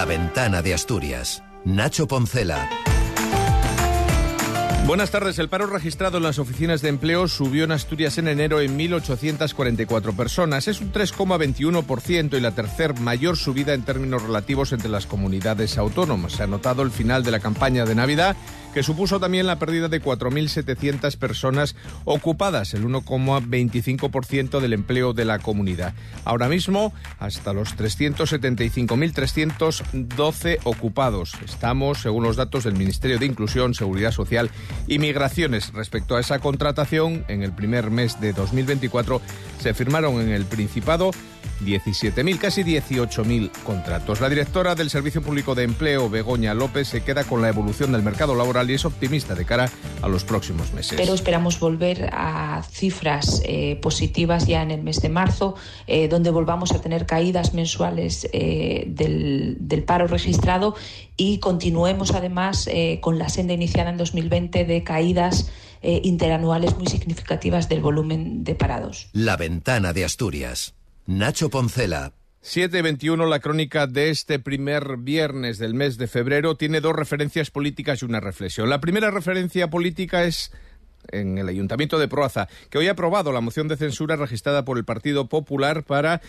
La ventana de Asturias. Nacho Poncela. Buenas tardes. El paro registrado en las oficinas de empleo subió en Asturias en enero en 1.844 personas. Es un 3,21% y la tercer mayor subida en términos relativos entre las comunidades autónomas. Se ha notado el final de la campaña de Navidad que supuso también la pérdida de 4.700 personas ocupadas, el 1,25% del empleo de la comunidad. Ahora mismo, hasta los 375.312 ocupados. Estamos, según los datos del Ministerio de Inclusión, Seguridad Social y Migraciones. Respecto a esa contratación, en el primer mes de 2024 se firmaron en el Principado 17.000, casi 18.000 contratos. La directora del Servicio Público de Empleo, Begoña López, se queda con la evolución del mercado laboral y es optimista de cara a los próximos meses. Pero esperamos volver a cifras eh, positivas ya en el mes de marzo, eh, donde volvamos a tener caídas mensuales eh, del, del, paro registrado y continuemos además con la senda iniciada en 2020 de caídas interanuales muy significativas del volumen de parados. La ventana de Asturias. Nacho Poncela. 721, la crónica de este primer viernes del mes de febrero, tiene dos referencias políticas y una reflexión. La primera referencia política es en el Ayuntamiento de Proaza, que hoy ha aprobado la moción de censura registrada por el Partido Popular para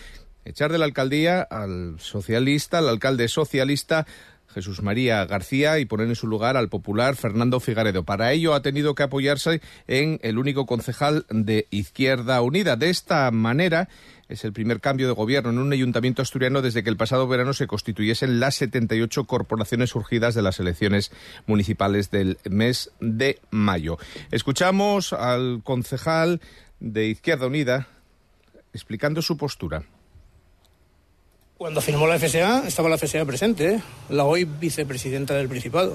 echar de la alcaldía al socialista, al alcalde socialista Jesús María García y poner en su lugar al popular Fernando Figaredo. Para ello ha tenido que apoyarse en el único concejal de Izquierda Unida. De esta manera es el primer cambio de gobierno en un ayuntamiento asturiano desde que el pasado verano se constituyesen las 78 corporaciones surgidas de las elecciones municipales del mes de mayo. Escuchamos al concejal de Izquierda Unida explicando su postura. Cuando firmó la FSA, estaba la FSA presente, ¿eh? la hoy vicepresidenta del Principado.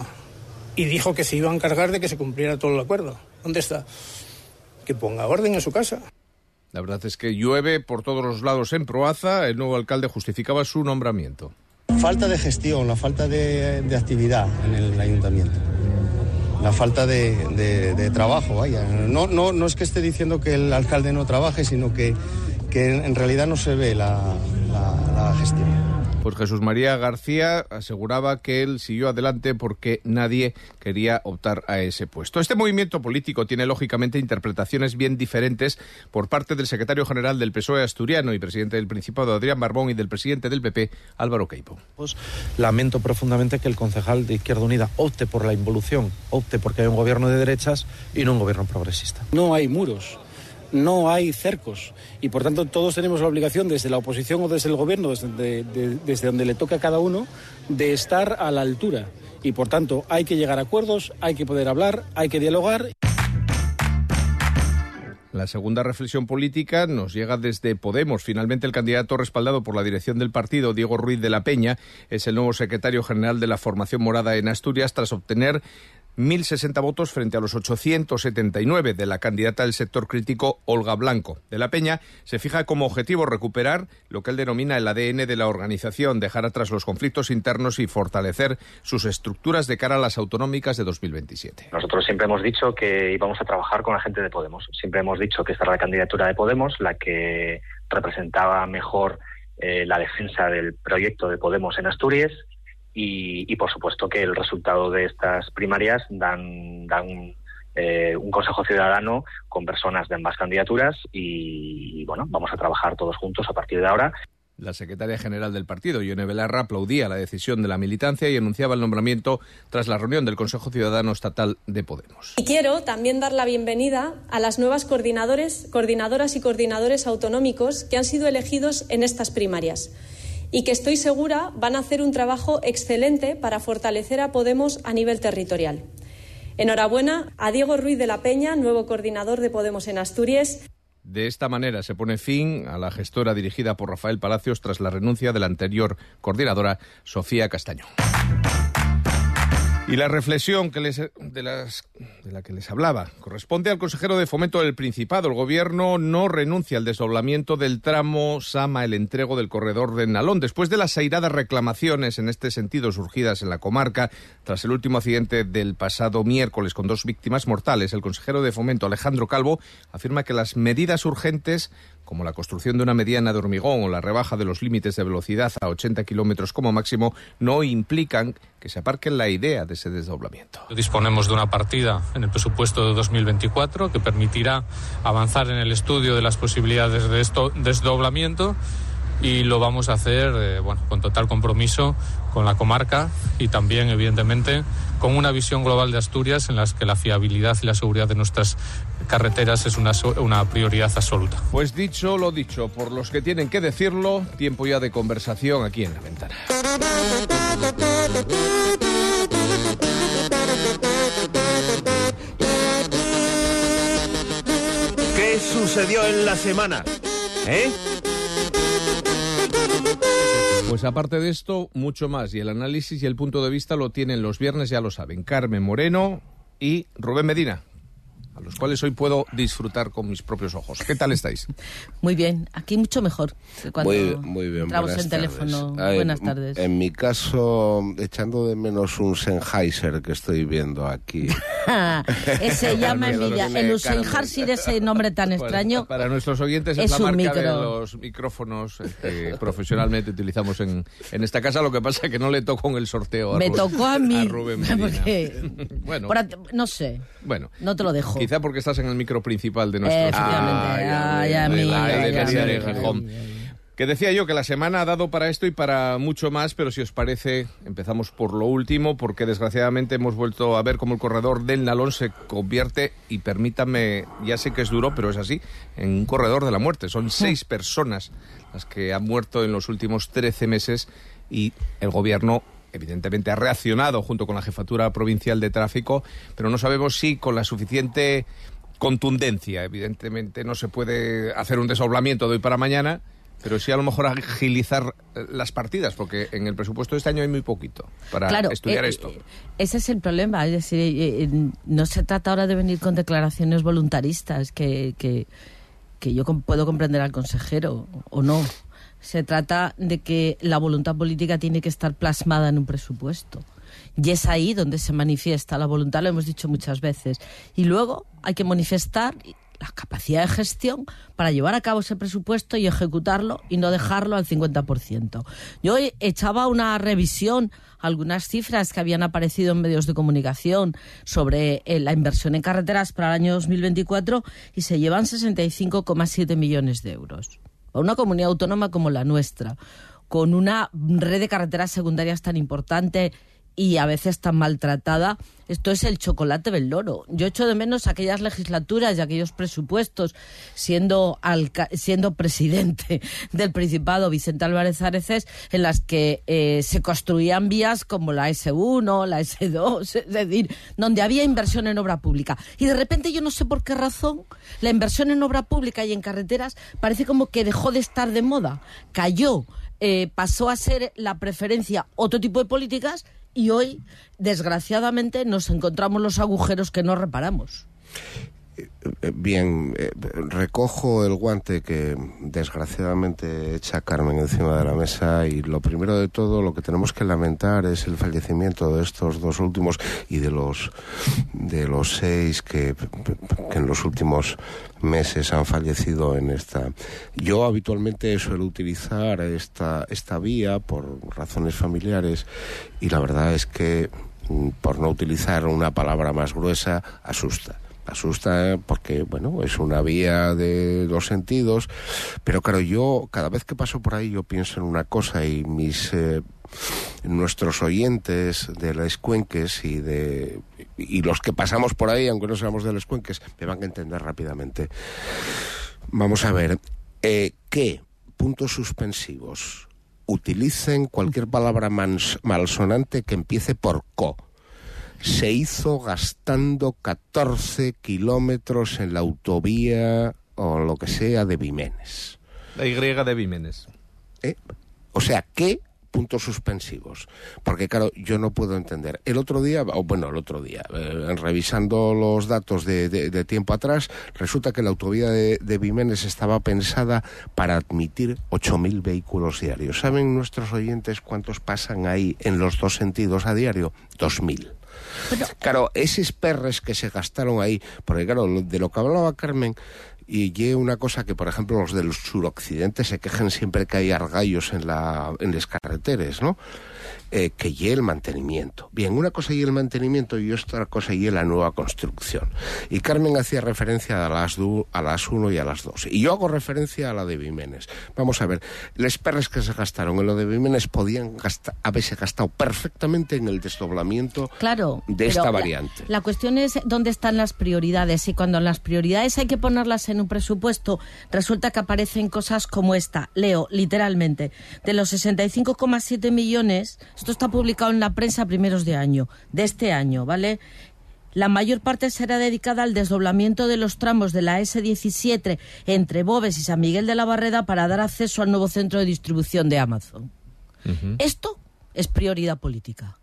Y dijo que se iba a encargar de que se cumpliera todo el acuerdo. ¿Dónde está? Que ponga orden en su casa. La verdad es que llueve por todos los lados en Proaza. El nuevo alcalde justificaba su nombramiento. Falta de gestión, la falta de, actividad en el ayuntamiento. La falta de, trabajo, vaya. No, no, no es que esté diciendo que el alcalde no trabaje, sino que, que en realidad no se ve la, la, gestión. Pues Jesús María García aseguraba que él siguió adelante porque nadie quería optar a ese puesto. Este movimiento político tiene lógicamente interpretaciones bien diferentes por parte del secretario general del PSOE asturiano y presidente del Principado Adrián Barbón y del presidente del PP Álvaro Queipo. Pues lamento profundamente que el concejal de Izquierda Unida opte por la involución, opte porque hay un gobierno de derechas y no un gobierno progresista. No hay muros no hay cercos y por tanto todos tenemos la obligación desde la oposición o desde el gobierno, desde, desde, donde le toca a cada uno, de estar a la altura y por tanto hay que llegar a acuerdos, hay que poder hablar, hay que dialogar. La segunda reflexión política nos llega desde Podemos. Finalmente, el candidato respaldado por la dirección del partido, Diego Ruiz de la Peña, es el nuevo secretario general de la formación morada en Asturias tras obtener 1.060 votos frente a los 879 de la candidata del sector crítico Olga Blanco. De la Peña se fija como objetivo recuperar lo que él denomina el ADN de la organización, dejar atrás los conflictos internos y fortalecer sus estructuras de cara a las autonómicas de 2027. Nosotros siempre hemos dicho que íbamos a trabajar con la gente de Podemos. Siempre hemos dicho que esta era la candidatura de Podemos, la que representaba mejor eh, la defensa del proyecto de Podemos en Asturias y, por supuesto que el resultado de estas primarias dan, dan eh, un Consejo Ciudadano con personas de ambas candidaturas y, bueno, vamos a trabajar todos juntos a partir de ahora. La secretaria general del partido, Ione Belarra, aplaudía la decisión de la militancia y anunciaba el nombramiento tras la reunión del Consejo Ciudadano Estatal de Podemos. Y quiero también dar la bienvenida a las nuevas coordinadores, coordinadoras y coordinadores autonómicos que han sido elegidos en estas primarias y que estoy segura van a hacer un trabajo excelente para fortalecer a Podemos a nivel territorial. Enhorabuena a Diego Ruiz de la Peña, nuevo coordinador de Podemos en Asturias. De esta manera se pone fin a la gestora dirigida por Rafael Palacios tras la renuncia de la anterior coordinadora, Sofía Castañón. Y la reflexión que les, de, las, de, la que les hablaba corresponde al consejero de Fomento del Principado. El Gobierno no renuncia al desdoblamiento del tramo Sama, el entrego del corredor de Nalón. Después de las airadas reclamaciones en este sentido surgidas en la comarca tras el último accidente del pasado miércoles con dos víctimas mortales, el consejero de Fomento, Alejandro Calvo, afirma que las medidas urgentes como la construcción de una mediana de hormigón o la rebaja de los límites de velocidad a 80 kilómetros como máximo, no implican que se aparque la idea de ese desdoblamiento. Disponemos de una partida en el presupuesto de 2024 que permitirá avanzar en el estudio de las posibilidades de esto desdoblamiento y lo vamos a hacer eh, bueno, con total compromiso con la comarca y también, evidentemente, con una visión global de Asturias en las que la fiabilidad y la seguridad de nuestras carreteras es una, una prioridad absoluta. Pues dicho lo dicho, por los que tienen que decirlo, tiempo ya de conversación aquí en la ventana. ¿Qué sucedió en la semana? ¿Eh? Pues aparte de esto, mucho más. Y el análisis y el punto de vista lo tienen los viernes, ya lo saben, Carmen Moreno y Rubén Medina a los cuales hoy puedo disfrutar con mis propios ojos. ¿Qué tal estáis? Muy bien, aquí mucho mejor que cuando muy, muy bien, entramos en teléfono. buenas tardes. En mi caso, echando de menos un Sennheiser que estoy viendo aquí. ese llama envidia. El Sennheiser, ese nombre tan extraño. Para nuestros oyentes es, la marca de los micrófonos que profesionalmente utilizamos en, en, esta casa. Lo que pasa es que no le tocó en el sorteo a Me Rubén, tocó a mí. A Rubén porque, bueno, no sé. Bueno, no te lo dejo. Quizá porque estás en el micro principal de nuestro Que decía yo que la semana ha dado para esto y para mucho más, pero si os parece, empezamos por lo último, porque desgraciadamente hemos vuelto a ver cómo el corredor del Nalón se convierte, y permítame, ya sé que es duro, pero es así, en un corredor de la muerte. Son seis personas las que han muerto en los últimos 13 meses y el gobierno evidentemente ha reaccionado junto con la Jefatura Provincial de Tráfico, pero no sabemos si con la suficiente contundencia. Evidentemente no se puede hacer un desoblamiento de hoy para mañana, pero sí a lo mejor agilizar eh, las partidas, porque en el presupuesto de este año hay muy poquito para estudiar eh, esto. Ese es el problema, es decir, eh, no se trata ahora de venir con declaraciones voluntaristas, que, que, que yo puedo comprender al consejero o no. Se trata de que la voluntad política tiene que estar plasmada en un presupuesto. Y es ahí donde se manifiesta la voluntad, lo hemos dicho muchas veces. Y luego hay que manifestar la capacidad de gestión para llevar a cabo ese presupuesto y ejecutarlo y no dejarlo al 50%. Yo echaba una revisión algunas cifras que habían aparecido en medios de comunicación sobre eh, la inversión en carreteras para el año 2024 y se llevan 65,7 millones de euros a una comunidad autónoma como la nuestra, con una red de carreteras secundarias tan importante y a veces tan maltratada, esto es el chocolate del loro. Yo echo de menos aquellas legislaturas y aquellos presupuestos, siendo, siendo presidente del Principado Vicente Álvarez Areces, en las que eh, se construían vías como la S1, la S2, es decir, donde había inversión en obra pública. Y de repente yo no sé por qué razón la inversión en obra pública y en carreteras parece como que dejó de estar de moda, cayó. Eh, pasó a ser la preferencia otro tipo de políticas y hoy, desgraciadamente, nos encontramos los agujeros que no reparamos. Eh, bien, eh, recojo el guante que desgraciadamente echa Carmen encima de la mesa y lo primero de todo lo que tenemos que lamentar es el fallecimiento de estos dos últimos y de los de los seis que, que en los últimos meses han fallecido en esta. Yo habitualmente suelo utilizar esta esta vía por razones familiares y la verdad es que mm, por no utilizar una palabra más gruesa asusta asusta porque, bueno, es una vía de dos sentidos, pero claro, yo cada vez que paso por ahí yo pienso en una cosa y mis... Eh, nuestros oyentes de las cuenques y de y los que pasamos por ahí, aunque no seamos de las cuenques, me van a entender rápidamente. Vamos a ver, eh, ¿qué puntos suspensivos utilicen cualquier palabra malsonante que empiece por co? Se hizo gastando 14 kilómetros en la autovía o lo que sea de Vimenes. La Y de Vimenes. ¿Eh? O sea, ¿qué puntos suspensivos. Porque, claro, yo no puedo entender. El otro día, o bueno, el otro día, eh, revisando los datos de, tiempo atrás, resulta que la autovía de, de Vimenes estaba pensada para admitir 8.000 vehículos diarios. ¿Saben nuestros oyentes cuántos pasan ahí en los dos sentidos a diario? 2.000. Claro, esos perres que se gastaron ahí, porque claro, de lo que hablaba Carmen, y ye una cosa que, por ejemplo, los del suroccidente se quejen siempre que hay argallos en, la, en las carreteras, ¿no? Eh, que y el mantenimiento. Bien, una cosa y el mantenimiento y otra cosa y la nueva construcción. Y Carmen hacía referencia a las, du, a las 1 y a las 2. Y yo hago referencia a la de Vimenes. Vamos a ver, las perres que se gastaron en lo de Vimenes podían gastar, haberse gastado perfectamente en el desdoblamiento claro, de esta variante. La, la cuestión es dónde están las prioridades y cuando las prioridades hay que ponerlas en un presupuesto, resulta que aparecen cosas como esta. Leo, literalmente, de los 65,7 millones esto está publicado en la prensa a primeros de año, de este año, ¿vale? La mayor parte será dedicada al desdoblamiento de los tramos de la S17 entre Bobes y San Miguel de la Barreda para dar acceso al nuevo centro de distribución de Amazon. Uh -huh. Esto es prioridad política.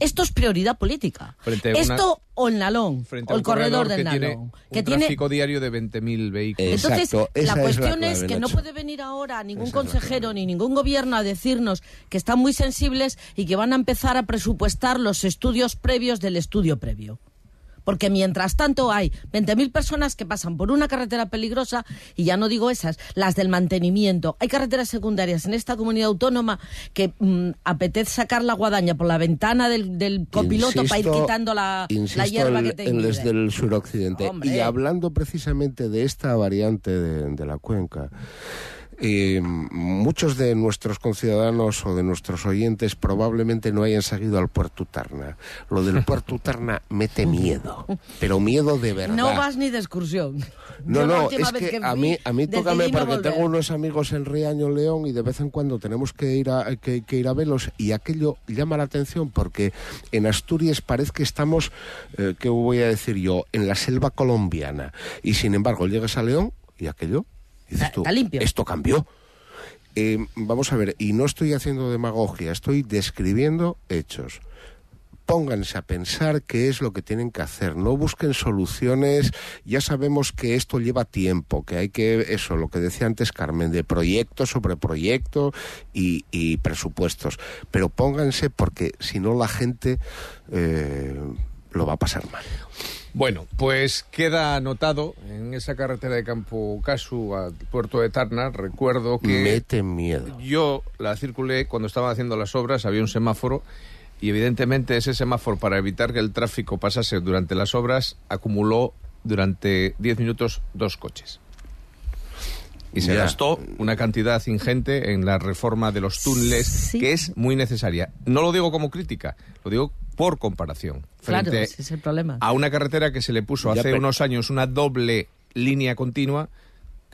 Esto es prioridad política. Frente Esto una, o el Nalón, o el corredor, del que Nalón. Tiene que un tiene tráfico diario de 20.000 vehículos. Entonces, Exacto, la es cuestión la es, que no puede venir ahora ningún Esa consejero ni ningún gobierno a decirnos que están muy sensibles y que van a empezar a presupuestar los estudios previos del estudio previo. Porque mientras tanto hay 20.000 personas que pasan por una carretera peligrosa, y ya no digo esas, las del mantenimiento. Hay carreteras secundarias en esta comunidad autónoma que mm, apetece sacar la guadaña por la ventana del, del copiloto para ir quitando la, hierba en- que te en impide. del suroccidente. Hombre. Y hablando precisamente de esta variante de, de la cuenca, eh, muchos de nuestros conciudadanos o de nuestros oyentes probablemente no hayan seguido al Puerto Tarna. Lo del Puerto Tarna mete miedo, pero miedo de verdad. No vas ni de excursión. No, Yo no, es que, que a mí, a mí tócame porque volver. tengo unos amigos en Riaño León y de vez en cuando tenemos que ir a, que, que ir a verlos y aquello llama la atención porque en Asturias parece que estamos, eh, ¿qué voy a decir yo?, en la selva colombiana y sin embargo llegas a León y aquello, dices Está- tú, está limpio. esto cambió. Eh, vamos a ver, y no estoy haciendo demagogia, estoy describiendo hechos pónganse a pensar qué es lo que tienen que hacer, no busquen soluciones, ya sabemos que esto lleva tiempo, que hay que, eso, lo que decía antes Carmen, de proyecto sobre proyecto y, y presupuestos, pero pónganse porque si no la gente eh, lo va a pasar mal. Bueno, pues queda anotado en esa carretera de Campo Casu al puerto de Tarna. Recuerdo que Mete miedo. yo la circulé cuando estaban haciendo las obras, había un semáforo y evidentemente ese semáforo para evitar que el tráfico pasase durante las obras acumuló durante 10 minutos dos coches. Y se Ya. gastó una cantidad ingente en la reforma de los túneles, Sí. que es muy necesaria. No lo digo como crítica, lo digo por comparación. Claro, Frente ese es el problema. a una carretera que se le puso Ya, hace unos años una doble línea continua,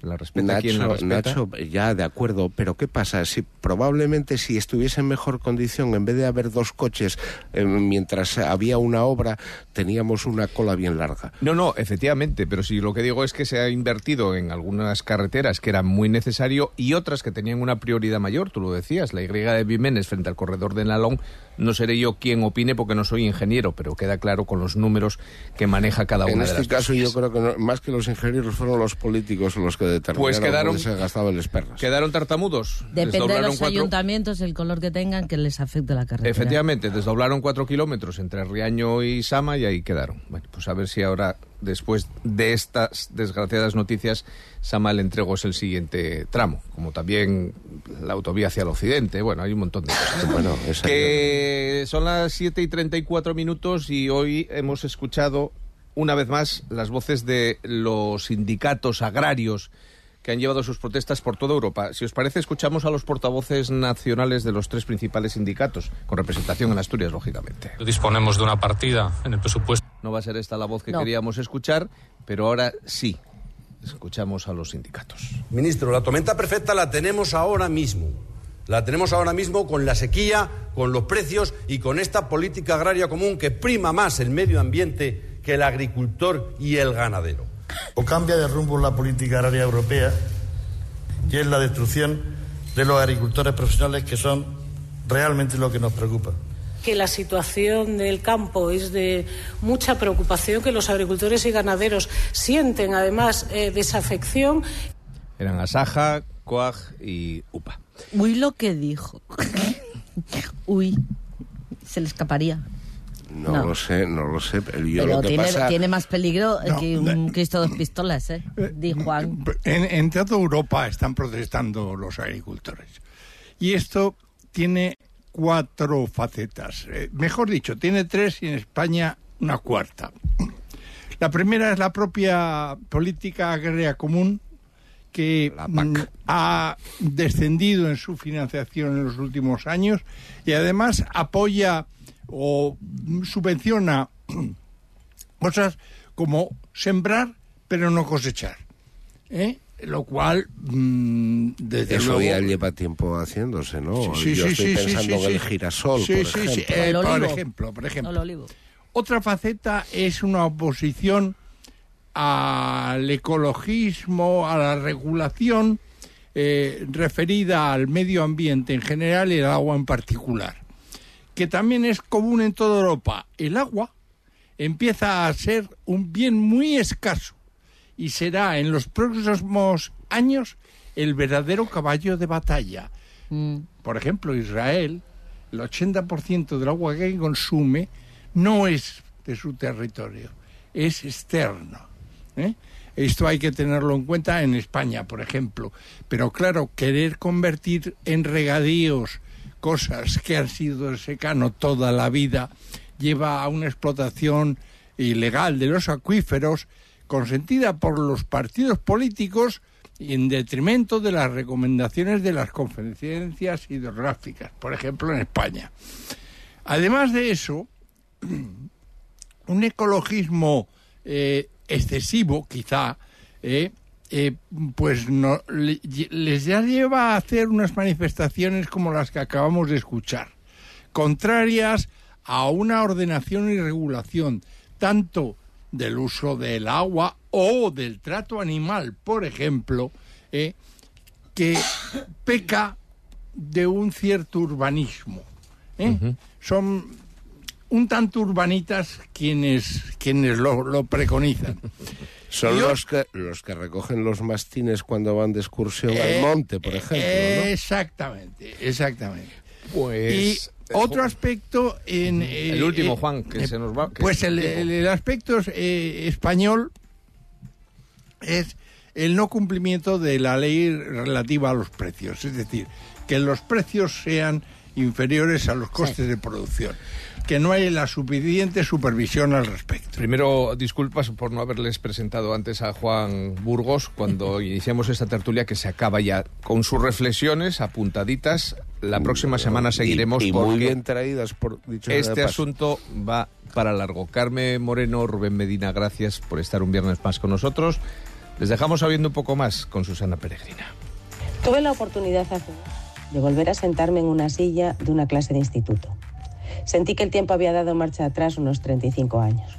la respeta quien la Nacho, respeta. Nacho, ya de acuerdo, pero ¿qué pasa? Si probablemente si estuviese en mejor condición, en vez de haber dos coches eh, mientras había una obra, teníamos una cola bien larga. No, no, efectivamente, pero si lo que digo es que se ha invertido en algunas carreteras que era muy necesario y otras que tenían una prioridad mayor, tú lo decías, la Y de Vimenes frente al corredor de Nalón, no seré yo quien opine porque no soy ingeniero, pero queda claro con los números que maneja cada En una de este las caso yo vías. creo que no- más que los ingenieros fueron los políticos los que determinaron Pues quedaron- se gastaban las perras. Quedaron tartamudos. Depende de los cuatro- ayuntamientos, el color que tengan, que les afecte la carretera. Efectivamente, desdoblaron cuatro kilómetros entre Riaño y Sama y ahí quedaron. Bueno, pues a ver si ahora, después de estas desgraciadas noticias, Sama le entregó es el siguiente tramo, como también la autovía hacia el occidente. Bueno, hay un montón de cosas. Bueno, que son las 7 y 34 minutos y hoy hemos escuchado una vez más las voces de los sindicatos agrarios que han llevado sus protestas por toda Europa. Si os parece, escuchamos a los portavoces nacionales de los tres principales sindicatos, con representación en Asturias, lógicamente. Disponemos de una partida en el presupuesto. No va a ser esta la voz que No. queríamos escuchar, pero ahora sí, escuchamos a los sindicatos. Ministro, la tormenta perfecta la tenemos ahora mismo. La tenemos ahora mismo con la sequía, con los precios y con esta política agraria común que prima más el medio ambiente que el agricultor y el ganadero. o cambia de rumbo la política agraria europea y es la destrucción de los agricultores profesionales que son realmente lo que nos preocupa. que la situación del campo es de mucha preocupación, que los agricultores y ganaderos sienten además eh, desafección. Eran Asaja, Coag y UPA. Uy, lo que dijo. Uy, se le escaparía. No, lo sé, no lo sé. Pero, yo Pero lo que tiene, pasa... tiene más peligro que un Cristo dos pistolas, ¿eh? Di Juan. En, en toda Europa están protestando los agricultores. Y esto tiene cuatro facetas. Eh, mejor dicho, tiene tres y en España una cuarta. La primera es la propia política agraria común que mm, ha descendido en su financiación en los últimos años y además apoya o subvenciona cosas como sembrar pero no cosechar. ¿eh? Lo cual, mm, desde Eso luego... ya lleva tiempo haciéndose, ¿no? Sí, yo sí, estoy sí, sí, pensando sí, en el girasol, Sí, por sí, ejemplo. sí, eh, por ejemplo, por ejemplo. Otra faceta es una oposición al ecologismo, a la regulación eh, referida al medio ambiente en general y el agua en particular, que también es común en toda Europa. El agua empieza a ser un bien muy escaso y será en los próximos años el verdadero caballo de batalla. Por ejemplo, Israel, el 80% del agua que consume no es de su territorio, es externo. ¿eh? Esto hay que tenerlo en cuenta en España, por ejemplo. Pero claro, querer convertir en regadíos cosas que han sido de secano toda la vida lleva a una explotación ilegal de los acuíferos consentida por los partidos políticos y en detrimento de las recomendaciones de las conferencias hidrográficas, por ejemplo en España. Además de eso, un ecologismo eh, excesivo, quizá, eh, eh, pues no, le- les ya lleva a hacer unas manifestaciones como las que acabamos de escuchar, contrarias a una ordenación y regulación tanto del uso del agua o del trato animal, por ejemplo, eh, que peca de un cierto urbanismo. ¿eh? Son un tanto urbanitas quienes, quienes lo, lo preconizan. Son Yo- los que, los que recogen los mastines cuando van de excursión Eh, al monte, por ejemplo. ¿no? Exactamente, exactamente. Pues, y otro aspecto en El último, Juan, que se nos va- que Pues es el, el aspecto eh, español es el no cumplimiento de la ley relativa a los precios, es decir, que los precios sean inferiores a los costes de producción, que no hay la suficiente supervisión al respecto. Primero, disculpas por no haberles presentado antes a Juan Burgos cuando iniciamos esta tertulia que se acaba ya con sus reflexiones apuntaditas. La próxima semana seguiremos Y, y muy porque bien traídas, por dicho este asunto va para largo. Carmen Moreno, Rubén Medina, gracias por estar un viernes más con nosotros. Les dejamos sabiendo un poco más con Susana Peregrina. Tuve la oportunidad hace de volver a sentarme en una silla de una clase de instituto. Sentí que el tiempo había dado marcha atrás unos 35 años.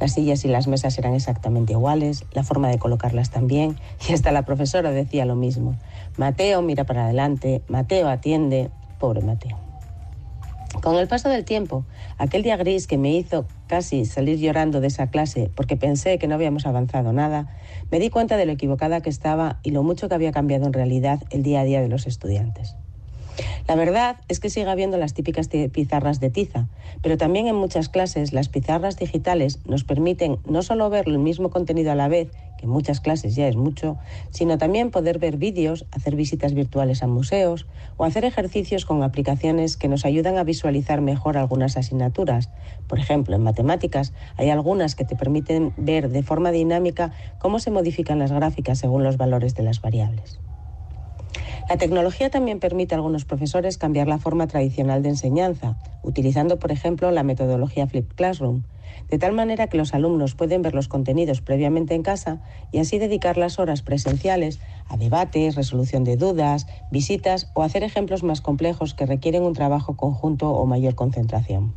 Las sillas y las mesas eran exactamente iguales, la forma de colocarlas también, y hasta la profesora decía lo mismo. Mateo mira para adelante, Mateo atiende, pobre Mateo. Con el paso del tiempo, aquel día gris que me hizo casi salir llorando de esa clase porque pensé que no habíamos avanzado nada, me di cuenta de lo equivocada que estaba y lo mucho que había cambiado en realidad el día a día de los estudiantes. La verdad es que sigue habiendo las típicas pizarras de tiza, pero también en muchas clases las pizarras digitales nos permiten no solo ver el mismo contenido a la vez, que en muchas clases ya es mucho, sino también poder ver vídeos, hacer visitas virtuales a museos o hacer ejercicios con aplicaciones que nos ayudan a visualizar mejor algunas asignaturas. Por ejemplo, en matemáticas hay algunas que te permiten ver de forma dinámica cómo se modifican las gráficas según los valores de las variables. La tecnología también permite a algunos profesores cambiar la forma tradicional de enseñanza, utilizando, por ejemplo, la metodología Flip Classroom, de tal manera que los alumnos pueden ver los contenidos previamente en casa y así dedicar las horas presenciales a debates, resolución de dudas, visitas o hacer ejemplos más complejos que requieren un trabajo conjunto o mayor concentración.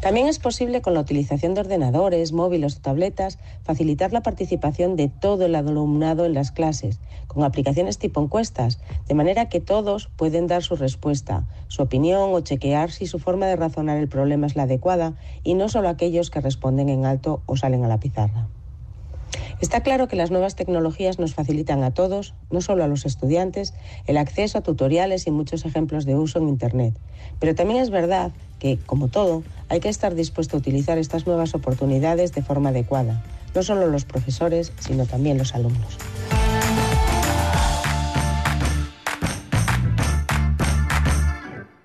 También es posible con la utilización de ordenadores, móviles o tabletas facilitar la participación de todo el alumnado en las clases, con aplicaciones tipo encuestas, de manera que todos pueden dar su respuesta, su opinión o chequear si su forma de razonar el problema es la adecuada y no solo aquellos que responden en alto o salen a la pizarra. Está claro que las nuevas tecnologías nos facilitan a todos, no solo a los estudiantes, el acceso a tutoriales y muchos ejemplos de uso en Internet. Pero también es verdad que, como todo, hay que estar dispuesto a utilizar estas nuevas oportunidades de forma adecuada, no solo los profesores, sino también los alumnos.